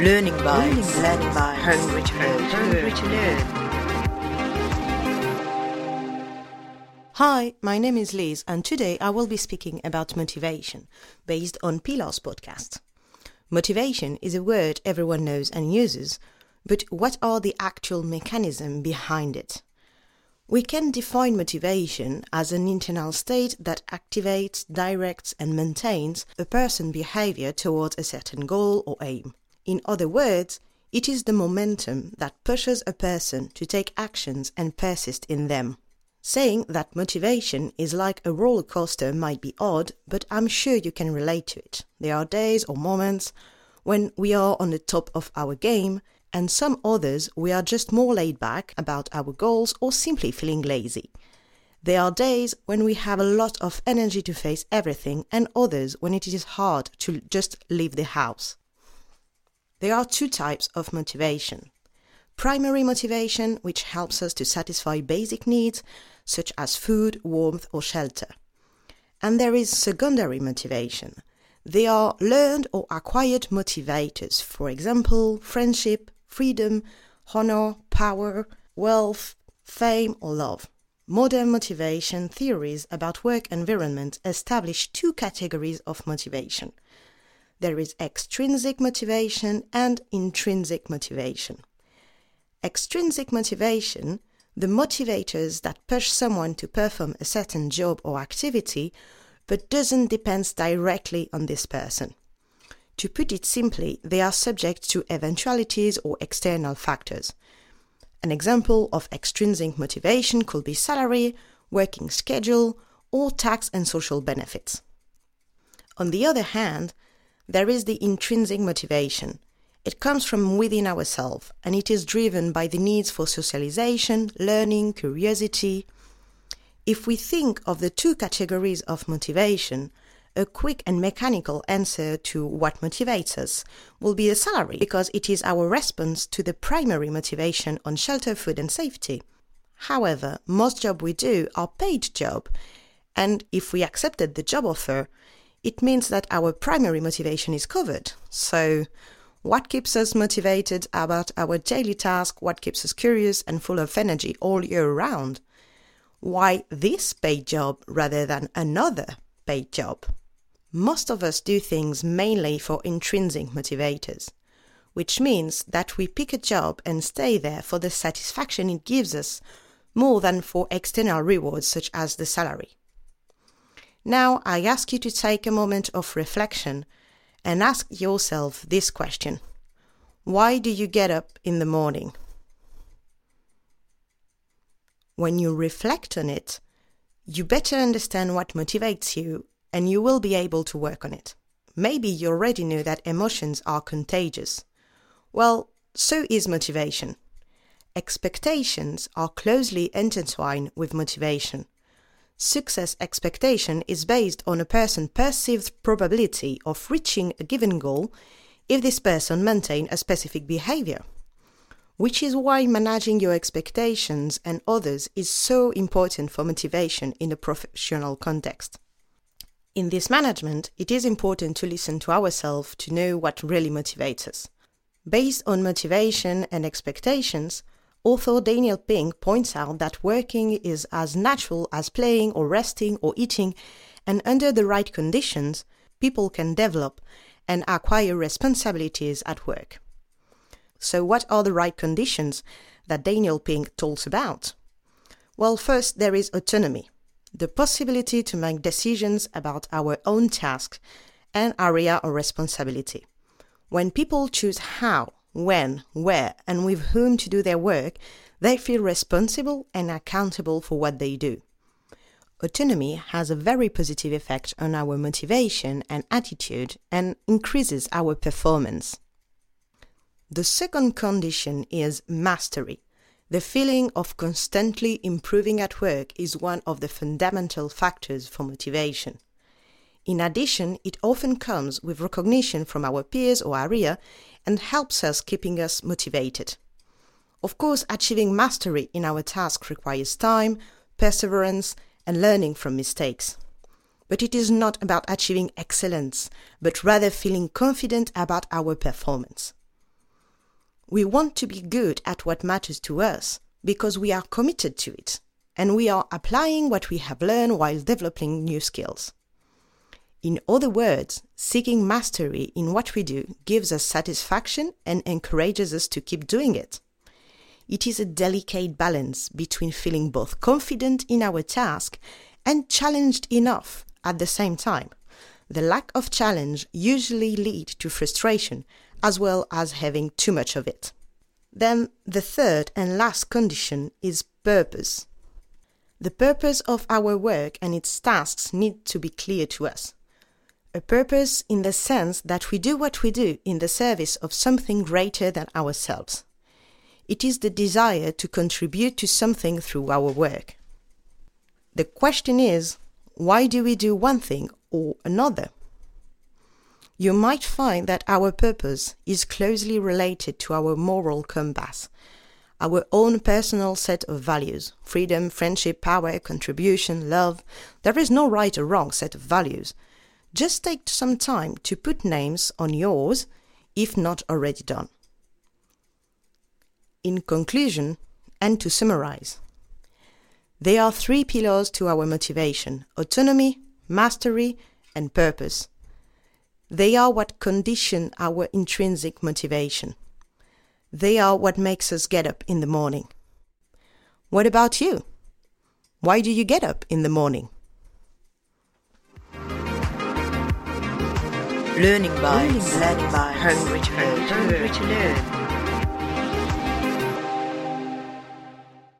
Learning by, learning by, hungry to learn, hungry to learn. Hi, my name is Liz, and today I will be speaking about motivation based on Pilar's podcast. Motivation is a word everyone knows and uses, but what are the actual mechanisms behind it? We can define motivation as an internal state that activates, directs, and maintains a person's behavior towards a certain goal or aim. In other words, it is the momentum that pushes a person to take actions and persist in them. Saying that motivation is like a roller coaster might be odd, but I'm sure you can relate to it. There are days or moments when we are on the top of our game, and some others we are just more laid back about our goals or simply feeling lazy. There are days when we have a lot of energy to face everything, and others when it is hard to just leave the house. There are two types of motivation. Primary motivation, which helps us to satisfy basic needs such as food, warmth, or shelter. And there is secondary motivation. They are learned or acquired motivators, for example, friendship, freedom, honor, power, wealth, fame, or love. Modern motivation theories about work environment establish two categories of motivation there is extrinsic motivation and intrinsic motivation. Extrinsic motivation, the motivators that push someone to perform a certain job or activity, but doesn't depend directly on this person. To put it simply, they are subject to eventualities or external factors. An example of extrinsic motivation could be salary, working schedule, or tax and social benefits. On the other hand, there is the intrinsic motivation. It comes from within ourselves and it is driven by the needs for socialization, learning, curiosity. If we think of the two categories of motivation, a quick and mechanical answer to what motivates us will be the salary because it is our response to the primary motivation on shelter, food, and safety. However, most jobs we do are paid job, and if we accepted the job offer, it means that our primary motivation is covered. So, what keeps us motivated about our daily task? What keeps us curious and full of energy all year round? Why this paid job rather than another paid job? Most of us do things mainly for intrinsic motivators, which means that we pick a job and stay there for the satisfaction it gives us more than for external rewards such as the salary. Now, I ask you to take a moment of reflection and ask yourself this question Why do you get up in the morning? When you reflect on it, you better understand what motivates you and you will be able to work on it. Maybe you already know that emotions are contagious. Well, so is motivation. Expectations are closely intertwined with motivation. Success expectation is based on a person's perceived probability of reaching a given goal if this person maintains a specific behavior. Which is why managing your expectations and others is so important for motivation in a professional context. In this management, it is important to listen to ourselves to know what really motivates us. Based on motivation and expectations, Author Daniel Pink points out that working is as natural as playing or resting or eating, and under the right conditions, people can develop and acquire responsibilities at work. So, what are the right conditions that Daniel Pink talks about? Well, first, there is autonomy, the possibility to make decisions about our own task and area of responsibility. When people choose how when, where, and with whom to do their work, they feel responsible and accountable for what they do. Autonomy has a very positive effect on our motivation and attitude and increases our performance. The second condition is mastery. The feeling of constantly improving at work is one of the fundamental factors for motivation. In addition, it often comes with recognition from our peers or area and helps us keeping us motivated. Of course, achieving mastery in our task requires time, perseverance, and learning from mistakes. But it is not about achieving excellence, but rather feeling confident about our performance. We want to be good at what matters to us because we are committed to it and we are applying what we have learned while developing new skills. In other words, seeking mastery in what we do gives us satisfaction and encourages us to keep doing it. It is a delicate balance between feeling both confident in our task and challenged enough at the same time. The lack of challenge usually leads to frustration as well as having too much of it. Then the third and last condition is purpose. The purpose of our work and its tasks need to be clear to us. A purpose in the sense that we do what we do in the service of something greater than ourselves. It is the desire to contribute to something through our work. The question is, why do we do one thing or another? You might find that our purpose is closely related to our moral compass, our own personal set of values freedom, friendship, power, contribution, love. There is no right or wrong set of values. Just take some time to put names on yours, if not already done. In conclusion, and to summarize, there are three pillars to our motivation autonomy, mastery, and purpose. They are what condition our intrinsic motivation. They are what makes us get up in the morning. What about you? Why do you get up in the morning? Learning by, learning by, hungry to learn, hungry to learn.